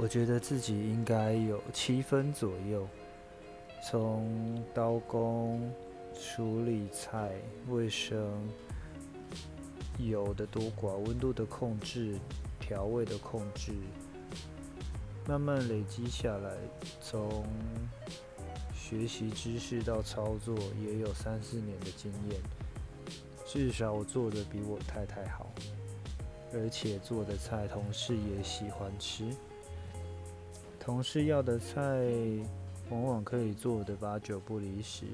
我觉得自己应该有七分左右。从刀工、处理菜、卫生、油的多寡、温度的控制、调味的控制，慢慢累积下来，从学习知识到操作，也有三四年的经验。至少我做的比我太太好，而且做的菜同事也喜欢吃。同事要的菜。往往可以做的八九不离十，